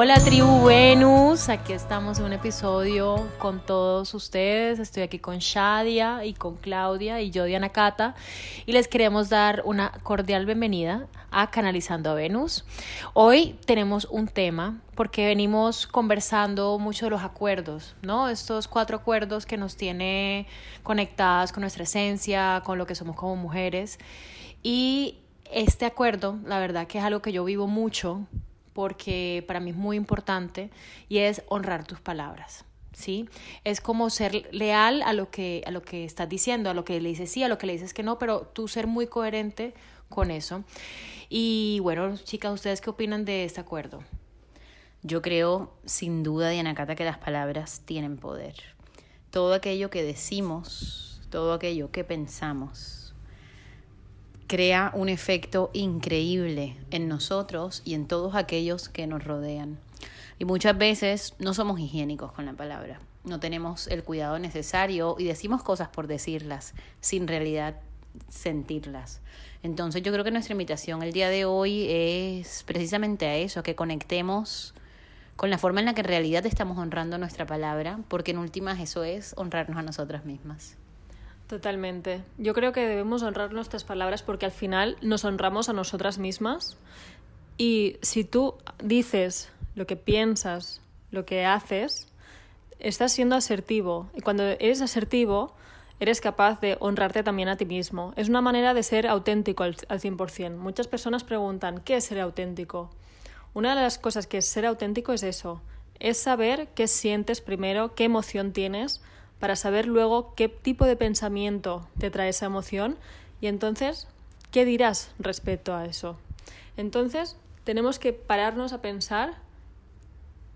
Hola tribu Venus, aquí estamos en un episodio con todos ustedes. Estoy aquí con Shadia y con Claudia y yo Diana Cata y les queremos dar una cordial bienvenida a Canalizando a Venus. Hoy tenemos un tema porque venimos conversando mucho de los acuerdos, ¿no? Estos cuatro acuerdos que nos tiene conectadas con nuestra esencia, con lo que somos como mujeres y este acuerdo, la verdad que es algo que yo vivo mucho porque para mí es muy importante y es honrar tus palabras. ¿Sí? Es como ser leal a lo que a lo que estás diciendo, a lo que le dices sí, a lo que le dices que no, pero tú ser muy coherente con eso. Y bueno, chicas, ¿ustedes qué opinan de este acuerdo? Yo creo, sin duda, Diana Cata, que las palabras tienen poder. Todo aquello que decimos, todo aquello que pensamos, crea un efecto increíble en nosotros y en todos aquellos que nos rodean. Y muchas veces no somos higiénicos con la palabra, no tenemos el cuidado necesario y decimos cosas por decirlas, sin realidad sentirlas. Entonces yo creo que nuestra invitación el día de hoy es precisamente a eso, que conectemos con la forma en la que en realidad estamos honrando nuestra palabra, porque en últimas eso es honrarnos a nosotras mismas. Totalmente. Yo creo que debemos honrar nuestras palabras porque al final nos honramos a nosotras mismas. Y si tú dices lo que piensas, lo que haces, estás siendo asertivo. Y cuando eres asertivo, eres capaz de honrarte también a ti mismo. Es una manera de ser auténtico al, al 100%. Muchas personas preguntan, ¿qué es ser auténtico? Una de las cosas que es ser auténtico es eso, es saber qué sientes primero, qué emoción tienes, para saber luego qué tipo de pensamiento te trae esa emoción y entonces qué dirás respecto a eso. Entonces tenemos que pararnos a pensar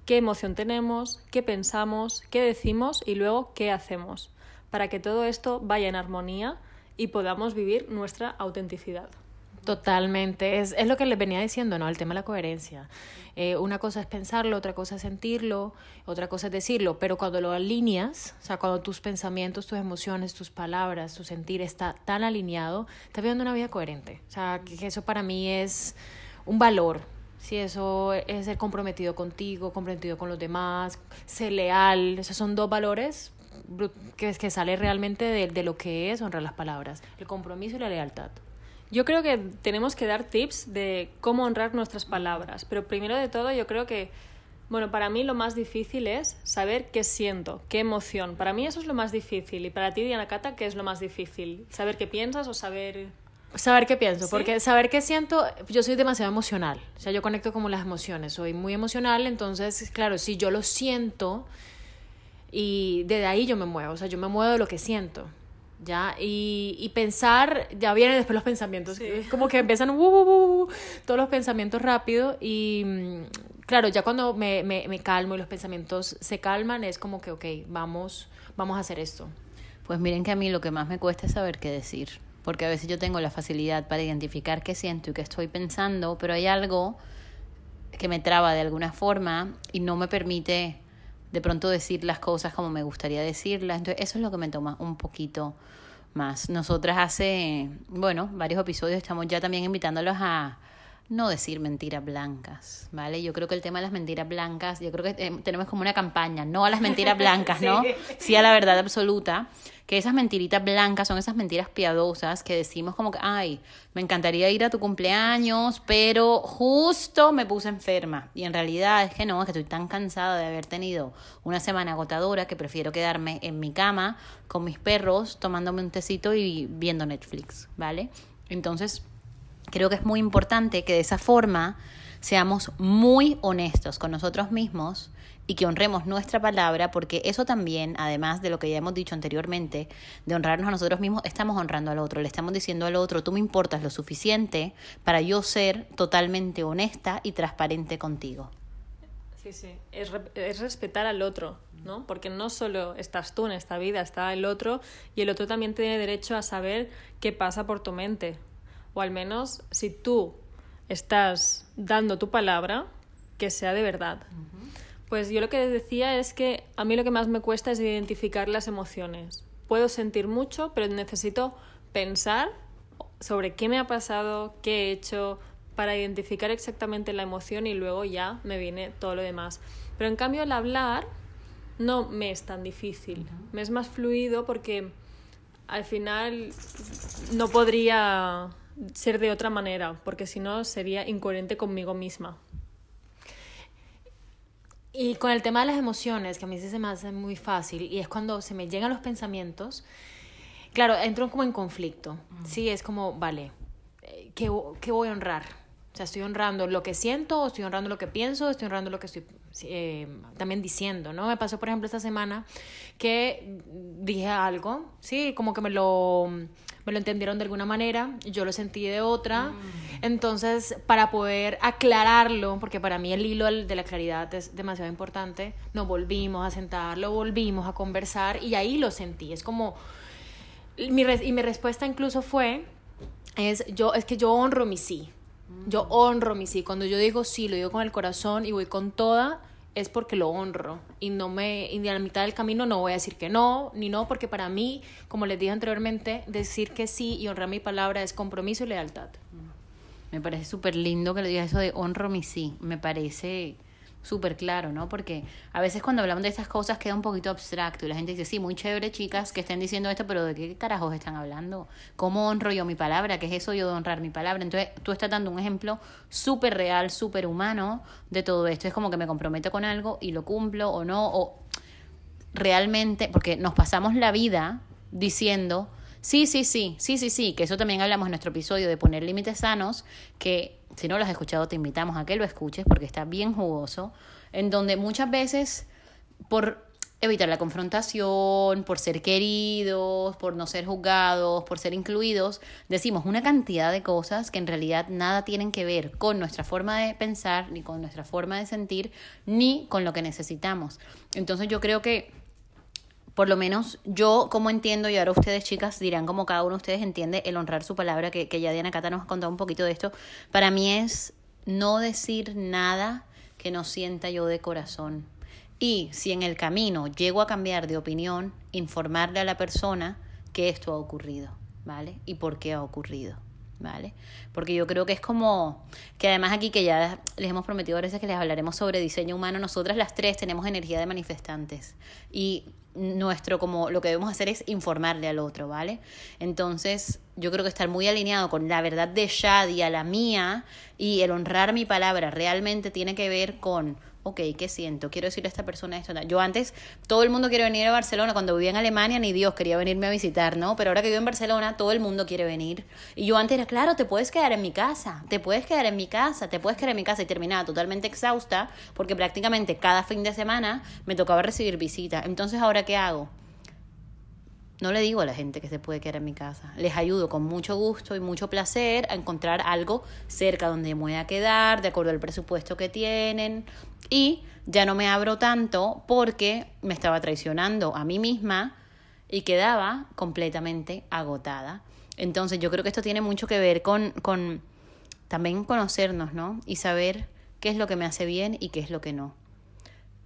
qué emoción tenemos, qué pensamos, qué decimos y luego qué hacemos, para que todo esto vaya en armonía y podamos vivir nuestra autenticidad. Totalmente, es, es lo que les venía diciendo, ¿no? El tema de la coherencia. Eh, una cosa es pensarlo, otra cosa es sentirlo, otra cosa es decirlo, pero cuando lo alineas, o sea, cuando tus pensamientos, tus emociones, tus palabras, tu sentir está tan alineado, estás viviendo una vida coherente. O sea, que eso para mí es un valor, si eso es ser comprometido contigo, comprometido con los demás, ser leal, esos son dos valores que, que sale realmente de, de lo que es honrar las palabras, el compromiso y la lealtad. Yo creo que tenemos que dar tips de cómo honrar nuestras palabras, pero primero de todo yo creo que, bueno, para mí lo más difícil es saber qué siento, qué emoción. Para mí eso es lo más difícil. Y para ti, Diana Cata, ¿qué es lo más difícil? ¿Saber qué piensas o saber...? Saber qué pienso, ¿Sí? porque saber qué siento, yo soy demasiado emocional, o sea, yo conecto como las emociones, soy muy emocional, entonces, claro, si yo lo siento y desde ahí yo me muevo, o sea, yo me muevo de lo que siento, ¿ya? Y, y pensar, ya vienen después los pensamientos, Sí. es como que empiezan uh, uh, uh, uh, todos los pensamientos rápido y mm, claro, ya cuando me, me, me calmo y los pensamientos se calman, es como que, ok, vamos, vamos a hacer esto. Pues miren que a mí lo que más me cuesta es saber qué decir, porque a veces yo tengo la facilidad para identificar qué siento y qué estoy pensando, pero hay algo que me traba de alguna forma y no me permite de pronto decir las cosas como me gustaría decirlas. Entonces, eso es lo que me toma un poquito más. Nosotras hace, bueno, varios episodios estamos ya también invitándolos a no decir mentiras blancas, ¿vale? Yo creo que el tema de las mentiras blancas, yo creo que eh, tenemos como una campaña, no a las mentiras blancas, ¿no? Sí a la verdad absoluta, que esas mentiritas blancas son esas mentiras piadosas que decimos como que, ay, me encantaría ir a tu cumpleaños, pero justo me puse enferma. Y en realidad es que no, es que estoy tan cansada de haber tenido una semana agotadora que prefiero quedarme en mi cama con mis perros, tomándome un tecito y viendo Netflix, ¿vale? Entonces, creo que es muy importante que de esa forma seamos muy honestos con nosotros mismos y que honremos nuestra palabra, porque eso también, además de lo que ya hemos dicho anteriormente, de honrarnos a nosotros mismos, estamos honrando al otro, le estamos diciendo al otro, tú me importas lo suficiente para yo ser totalmente honesta y transparente contigo. Sí, sí. Es, es respetar al otro, ¿no? Porque no solo estás tú en esta vida, está el otro y el otro también tiene derecho a saber qué pasa por tu mente. O al menos, si tú estás dando tu palabra, que sea de verdad. Pues yo lo que decía es que a mí lo que más me cuesta es identificar las emociones. Puedo sentir mucho, pero necesito pensar sobre qué me ha pasado, qué he hecho, para identificar exactamente la emoción y luego ya me viene todo lo demás. Pero en cambio el hablar no me es tan difícil, me es más fluido porque al final no podría ser de otra manera, porque si no sería incoherente conmigo misma. Y con el tema de las emociones, que a mí sí se me hace muy fácil, y es cuando se me llegan los pensamientos, claro, entro como en conflicto. Sí, es como, vale, eh, ¿qué, qué voy a honrar? O sea, estoy honrando lo que siento, o estoy honrando lo que pienso, estoy honrando lo que estoy eh, también diciendo, ¿no? Me pasó, por ejemplo, esta semana que dije algo, sí, como que me lo, me lo entendieron de alguna manera, yo lo sentí de otra. Entonces, para poder aclararlo, porque para mí el hilo de la claridad es demasiado importante, nos volvimos a sentar, lo volvimos a conversar y ahí lo sentí. Es como, mi y mi respuesta incluso fue, es, yo, es que yo honro mi sí. Yo honro mi sí. Cuando yo digo sí, lo digo con el corazón y voy con toda, es porque lo honro. Y no me, y a la mitad del camino no voy a decir que no, ni no, porque para mí, como les dije anteriormente, decir que sí y honrar mi palabra es compromiso y lealtad. Me parece súper lindo que lo digas eso de honro mi sí. Me parece súper claro, ¿no? Porque a veces cuando hablamos de estas cosas queda un poquito abstracto y la gente dice, sí, muy chévere, chicas, que estén diciendo esto, pero ¿de qué carajos están hablando? ¿Cómo honro yo mi palabra? ¿Qué es eso yo de honrar mi palabra? Entonces tú estás dando un ejemplo súper real, súper humano de todo esto. Es como que me comprometo con algo y lo cumplo o no, o realmente, porque nos pasamos la vida diciendo, sí, sí, sí, sí, sí, sí, que eso también hablamos en nuestro episodio de poner límites sanos, que si no lo has escuchado te invitamos a que lo escuches porque está bien jugoso, en donde muchas veces por evitar la confrontación, por ser queridos, por no ser juzgados, por ser incluidos, decimos una cantidad de cosas que en realidad nada tienen que ver con nuestra forma de pensar, ni con nuestra forma de sentir, ni con lo que necesitamos. Entonces yo creo que por lo menos yo como entiendo, y ahora ustedes chicas dirán como cada uno de ustedes entiende el honrar su palabra, que, que ya Diana Cata nos ha contado un poquito de esto, para mí es no decir nada que no sienta yo de corazón. Y si en el camino llego a cambiar de opinión, informarle a la persona que esto ha ocurrido, ¿vale? Y por qué ha ocurrido. ¿Vale? Porque yo creo que es como que además aquí que ya les hemos prometido a veces que les hablaremos sobre diseño humano, nosotras las tres tenemos energía de manifestantes y nuestro como lo que debemos hacer es informarle al otro, ¿vale? Entonces, yo creo que estar muy alineado con la verdad de Shadia, la mía, y el honrar mi palabra realmente tiene que ver con, ok, ¿qué siento? Quiero decirle a esta persona esto. Yo antes, todo el mundo quiere venir a Barcelona, cuando vivía en Alemania, ni Dios quería venirme a visitar, ¿no? Pero ahora que vivo en Barcelona, todo el mundo quiere venir. Y yo antes era, claro, te puedes quedar en mi casa, te puedes quedar en mi casa, te puedes quedar en mi casa, y terminaba totalmente exhausta, porque prácticamente cada fin de semana me tocaba recibir visitas. Entonces, ¿ahora qué hago? No le digo a la gente que se puede quedar en mi casa. Les ayudo con mucho gusto y mucho placer a encontrar algo cerca donde me voy a quedar, de acuerdo al presupuesto que tienen. Y ya no me abro tanto porque me estaba traicionando a mí misma y quedaba completamente agotada. Entonces yo creo que esto tiene mucho que ver con, con también conocernos, ¿no? Y saber qué es lo que me hace bien y qué es lo que no.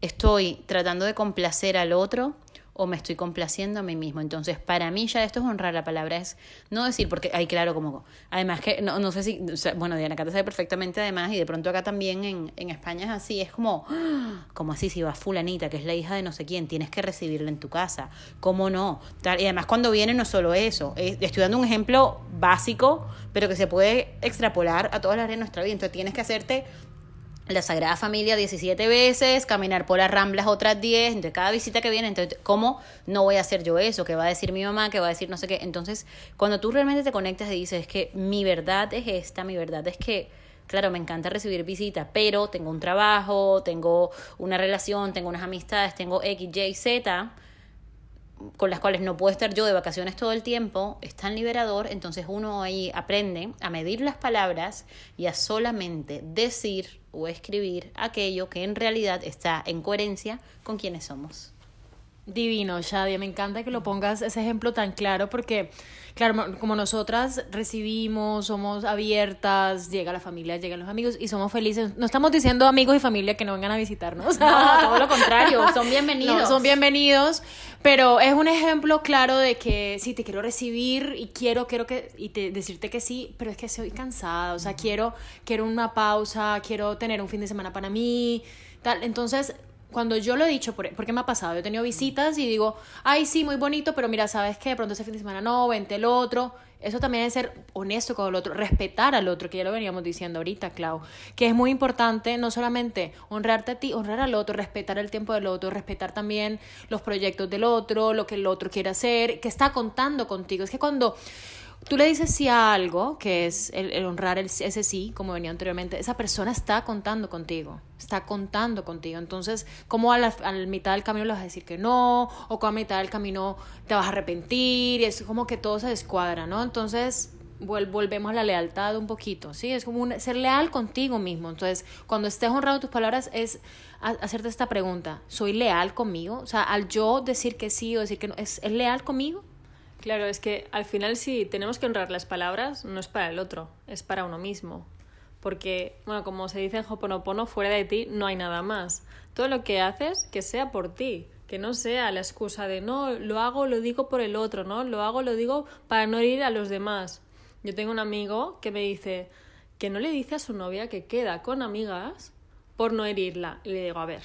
Estoy tratando de complacer al otro o me estoy complaciendo a mí mismo. Entonces, para mí ya esto es honrar la palabra, es no decir, porque, ay, claro, como, además que, no, no sé si, bueno, Diana Cata sabe perfectamente además, y de pronto acá también en, en España es así, es como, ¡ah! como así, si va fulanita, que es la hija de no sé quién, tienes que recibirla en tu casa, ¿cómo no? Y además cuando viene no solo eso, es- estoy dando un ejemplo básico, pero que se puede extrapolar a todas las áreas de nuestra vida, entonces tienes que hacerte la Sagrada Familia 17 veces, caminar por las Ramblas otras 10, entonces cada visita que viene, entonces, ¿cómo no voy a hacer yo eso? ¿Qué va a decir mi mamá? ¿Qué va a decir no sé qué? Entonces, cuando tú realmente te conectas y dices que mi verdad es esta, mi verdad es que, claro, me encanta recibir visitas, pero tengo un trabajo, tengo una relación, tengo unas amistades, tengo X, Y, Z, con las cuales no puedo estar yo de vacaciones todo el tiempo, es tan liberador, entonces uno ahí aprende a medir las palabras y a solamente decir o escribir aquello que en realidad está en coherencia con quienes somos. Divino, Shadia, me encanta que lo pongas ese ejemplo tan claro porque, claro, como nosotras recibimos, somos abiertas, llega la familia, llegan los amigos y somos felices. No estamos diciendo amigos y familia que no vengan a visitarnos. No, todo lo contrario, son bienvenidos. No, son bienvenidos, pero es un ejemplo claro de que sí, te quiero recibir y quiero, quiero que, y te, decirte que sí, pero es que estoy cansada, o sea, quiero, quiero una pausa, quiero tener un fin de semana para mí, tal. Entonces, cuando yo lo he dicho, porque me ha pasado, yo he tenido visitas y digo, ay, sí, muy bonito, pero mira, ¿sabes qué? De pronto ese fin de semana no, vente el otro. Eso también es ser honesto con el otro, respetar al otro, que ya lo veníamos diciendo ahorita, Clau, que es muy importante no solamente honrarte a ti, honrar al otro, respetar el tiempo del otro, respetar también los proyectos del otro, lo que el otro quiere hacer, que está contando contigo. Es que cuando tú le dices sí a algo, que es el, honrar el, ese sí, como venía anteriormente, esa persona está contando contigo, está contando contigo. Entonces, ¿cómo a la, mitad del camino le vas a decir que no? ¿O como a mitad del camino te vas a arrepentir? Y es como que todo se descuadra, ¿no? Entonces, volvemos a la lealtad un poquito, ¿sí? Es como ser leal contigo mismo. Entonces, cuando estés honrando tus palabras, es hacerte esta pregunta, ¿soy leal conmigo? O sea, al yo decir que sí o decir que no, ¿es, ¿es leal conmigo? Claro, es que al final si tenemos que honrar las palabras, no es para el otro, es para uno mismo. Porque, bueno, como se dice en Hoponopono, fuera de ti no hay nada más. Todo lo que haces, que sea por ti, que no sea la excusa de no, lo hago, lo digo por el otro, ¿no? Lo hago, lo digo para no herir a los demás. Yo tengo un amigo que me dice que no le dice a su novia que queda con amigas por no herirla. Y le digo, a ver,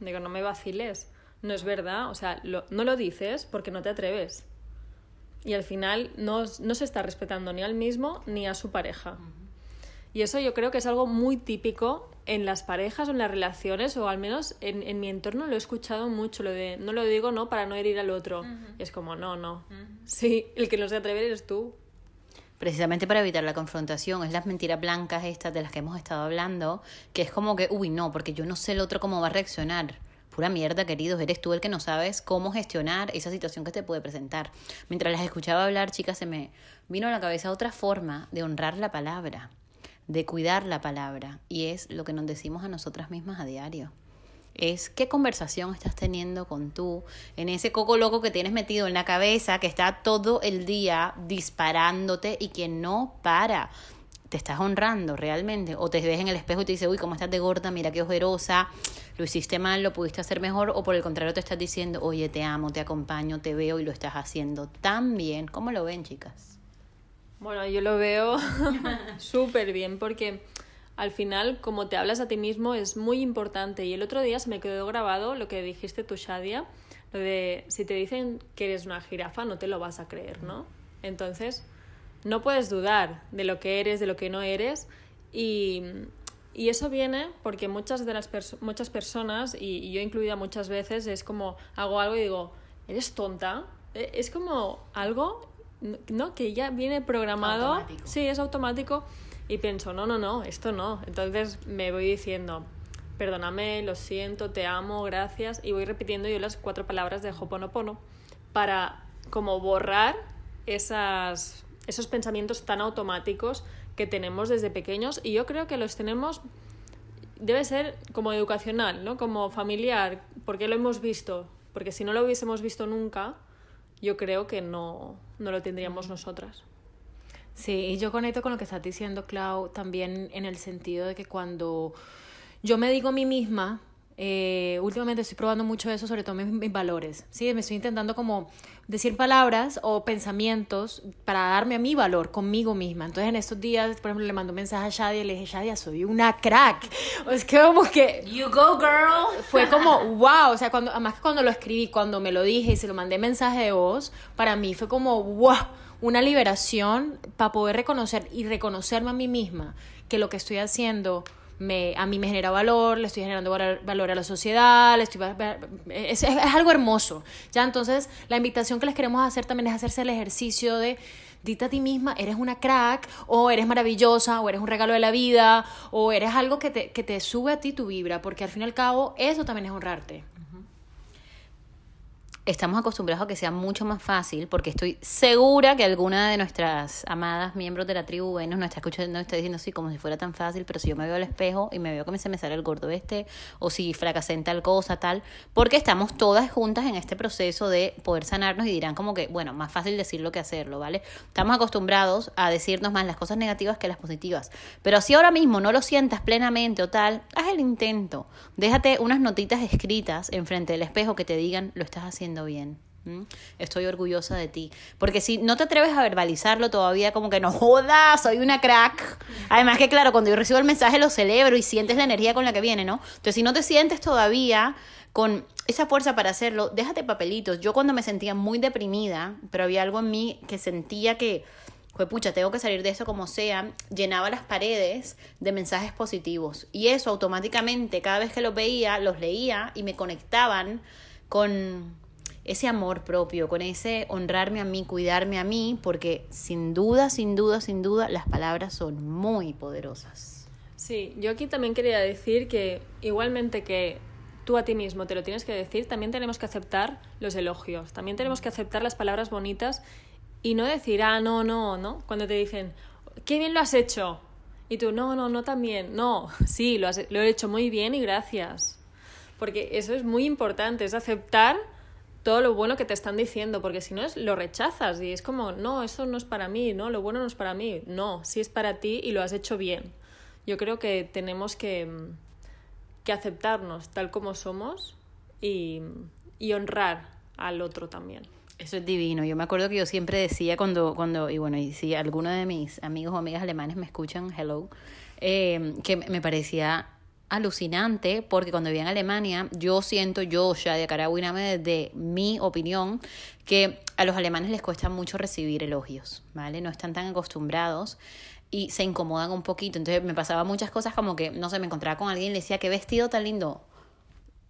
digo, no me vaciles, no es verdad, o sea, no lo dices porque no te atreves y al final no, se está respetando ni al mismo ni a su pareja. Y eso yo creo que es algo muy típico en las parejas o en las relaciones, o al menos en, mi entorno lo he escuchado mucho, lo de no lo digo no para no herir al otro. Y es como, no, no. Sí, el que no se atreve eres tú. Precisamente para evitar la confrontación, es las mentiras blancas estas de las que hemos estado hablando, que es como que, uy, no, porque yo no sé el otro cómo va a reaccionar. Pura mierda, queridos, eres tú el que no sabes cómo gestionar esa situación que te puede presentar. Mientras las escuchaba hablar, chicas, se me vino a la cabeza otra forma de honrar la palabra, de cuidar la palabra, y es lo que nos decimos a nosotras mismas a diario. Es qué conversación estás teniendo con tú, en ese coco loco que tienes metido en la cabeza, que está todo el día disparándote y que no para te estás honrando realmente o te ves en el espejo y te dice, uy, cómo estás de gorda, mira qué ojerosa, lo hiciste mal, lo pudiste hacer mejor o por el contrario te estás diciendo, oye, te amo, te acompaño, te veo y lo estás haciendo tan bien. ¿Cómo lo ven, chicas? Bueno, yo lo veo súper bien porque al final, como te hablas a ti mismo, es muy importante. Y el otro día se me quedó grabado lo que dijiste tú, Shadia, lo de si te dicen que eres una jirafa, no te lo vas a creer, ¿no? Entonces, no puedes dudar de lo que eres, de lo que no eres y, eso viene porque muchas de las muchas personas, y, yo incluida muchas veces, es como hago algo y digo, ¿eres tonta? E, es como algo ¿no? que ya viene programado. Sí, es automático. Y pienso, no, no, no, esto no. Entonces me voy diciendo, perdóname, lo siento, te amo, gracias. Y voy repitiendo yo las cuatro palabras de Hoponopono para como borrar esas esos pensamientos tan automáticos que tenemos desde pequeños y yo creo que los tenemos debe ser como educacional, ¿no? Como familiar, porque lo hemos visto, porque si no lo hubiésemos visto nunca, yo creo que no, no lo tendríamos nosotras. Sí, y yo conecto con lo que estás diciendo, Clau, también en el sentido de que cuando yo me digo a mí misma, eh, últimamente estoy probando mucho eso, sobre todo mis, mis, valores. Sí, me estoy intentando como decir palabras o pensamientos para darme a mi valor conmigo misma. Entonces en estos días, por ejemplo, le mando un mensaje a Shadia y le dije, Shadia, soy una crack. Es que como que... You go, girl. Fue como, wow. O sea, cuando, además que cuando lo escribí, cuando me lo dije y se lo mandé mensaje de voz, para mí fue como, wow, una liberación para poder reconocer y reconocerme a mí misma que lo que estoy haciendo me, a mí me genera valor, le estoy generando valor, a la sociedad, le estoy, es, es, algo hermoso. Ya entonces la invitación que les queremos hacer también es hacerse el ejercicio de dite a ti misma, eres una crack, o eres maravillosa, o eres un regalo de la vida, o eres algo que te, que te sube a ti tu vibra, porque al fin y al cabo eso también es honrarte. Estamos acostumbrados a que sea mucho más fácil, porque estoy segura que alguna de nuestras amadas miembros de la tribu Venus no está escuchando, está diciendo así como si fuera tan fácil, pero si yo me veo al espejo y me veo que se me sale el gordo este, o si fracasé en tal cosa, tal, porque estamos todas juntas en este proceso de poder sanarnos y dirán como que, bueno, más fácil decirlo que hacerlo, ¿vale? Estamos acostumbrados a decirnos más las cosas negativas que las positivas, pero si ahora mismo no lo sientas plenamente o tal, haz el intento, déjate unas notitas escritas enfrente del espejo que te digan, lo estás haciendo bien. Estoy orgullosa de ti. Porque si no te atreves a verbalizarlo todavía, como que no jodas, soy una crack. Además que claro, cuando yo recibo el mensaje lo celebro y sientes la energía con la que viene, ¿no? Entonces si no te sientes todavía con esa fuerza para hacerlo, déjate papelitos. Yo cuando me sentía muy deprimida, pero había algo en mí que sentía que, pues pucha, tengo que salir de eso como sea, llenaba las paredes de mensajes positivos. Y eso automáticamente, cada vez que los veía, los leía y me conectaban con ese amor propio, con ese honrarme a mí, cuidarme a mí, porque sin duda, sin duda, sin duda, las palabras son muy poderosas. Sí, yo aquí también quería decir que igualmente que tú a ti mismo te lo tienes que decir, también tenemos que aceptar los elogios, también tenemos que aceptar las palabras bonitas y no decir, ah, no, no, no, cuando te dicen, qué bien lo has hecho. Y tú, no, no, no también, no, sí, lo, has, he hecho muy bien y gracias. Porque eso es muy importante, es aceptar todo lo bueno que te están diciendo, porque si no es lo rechazas y es como, no, eso no es para mí, no, lo bueno no es para mí, no, sí es para ti y lo has hecho bien. Yo creo que tenemos que, que aceptarnos tal como somos y, y honrar al otro también. Eso es divino. Yo me acuerdo que yo siempre decía cuando, cuando y bueno, y si alguno de mis amigos o amigas alemanes me escuchan, hello, eh, que me parecía alucinante porque cuando vivía en Alemania, yo siento, yo ya de Carabuiname, desde mi opinión, que a los alemanes les cuesta mucho recibir elogios, ¿vale? No están tan acostumbrados y se incomodan un poquito. Entonces me pasaba muchas cosas como que, no sé, me encontraba con alguien y le decía, qué vestido tan lindo.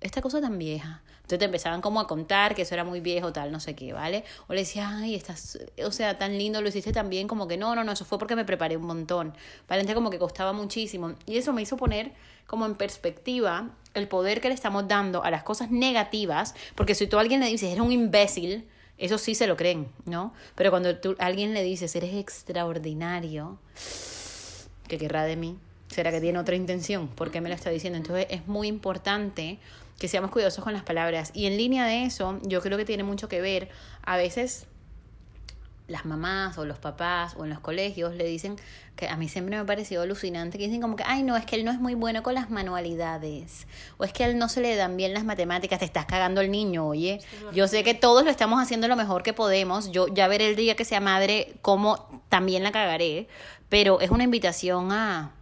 Esta cosa tan vieja. Entonces te empezaban como a contar que eso era muy viejo, tal, no sé qué, ¿vale? O le decía, ay, estás, o sea, tan lindo, lo hiciste tan bien, como que no, no, no, eso fue porque me preparé un montón. ¿Vale? Como que costaba muchísimo. Y eso me hizo poner como en perspectiva el poder que le estamos dando a las cosas negativas, porque si tú a alguien le dices, eres un imbécil, eso sí se lo creen, ¿no? Pero cuando tú a alguien le dices, eres extraordinario, ¿qué querrá de mí? ¿Será que tiene otra intención? ¿Por qué me lo está diciendo? Entonces es muy importante que seamos cuidadosos con las palabras. Y en línea de eso, yo creo que tiene mucho que ver, a veces las mamás o los papás o en los colegios le dicen que a mí siempre me ha parecido alucinante que dicen como que ay no es que él no es muy bueno con las manualidades o es que a él no se le dan bien las matemáticas te estás cagando el niño oye yo sé que todos lo estamos haciendo lo mejor que podemos yo ya veré el día que sea madre cómo también la cagaré pero es una invitación a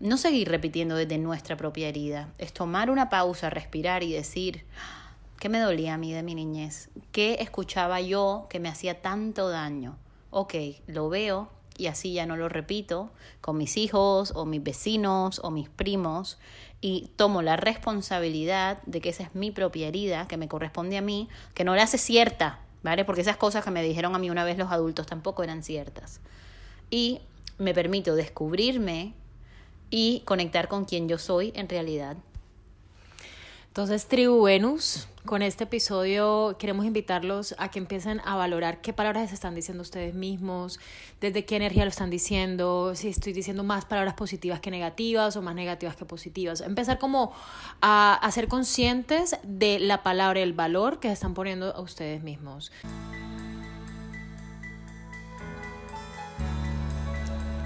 no seguir repitiendo desde nuestra propia herida es tomar una pausa respirar y decir ¿Qué me dolía a mí de mi niñez? ¿Qué escuchaba yo que me hacía tanto daño? Ok, lo veo y así ya no lo repito con mis hijos o mis vecinos o mis primos y tomo la responsabilidad de que esa es mi propia herida, que me corresponde a mí, que no la hace cierta, ¿vale? Porque esas cosas que me dijeron a mí una vez los adultos tampoco eran ciertas. Y me permito descubrirme y conectar con quien yo soy en realidad. Entonces, Tribu Venus, con este episodio queremos invitarlos a que empiecen a valorar qué palabras se están diciendo ustedes mismos, desde qué energía lo están diciendo, si estoy diciendo más palabras positivas que negativas o más negativas que positivas. Empezar como a, a ser conscientes de la palabra el valor que se están poniendo a ustedes mismos.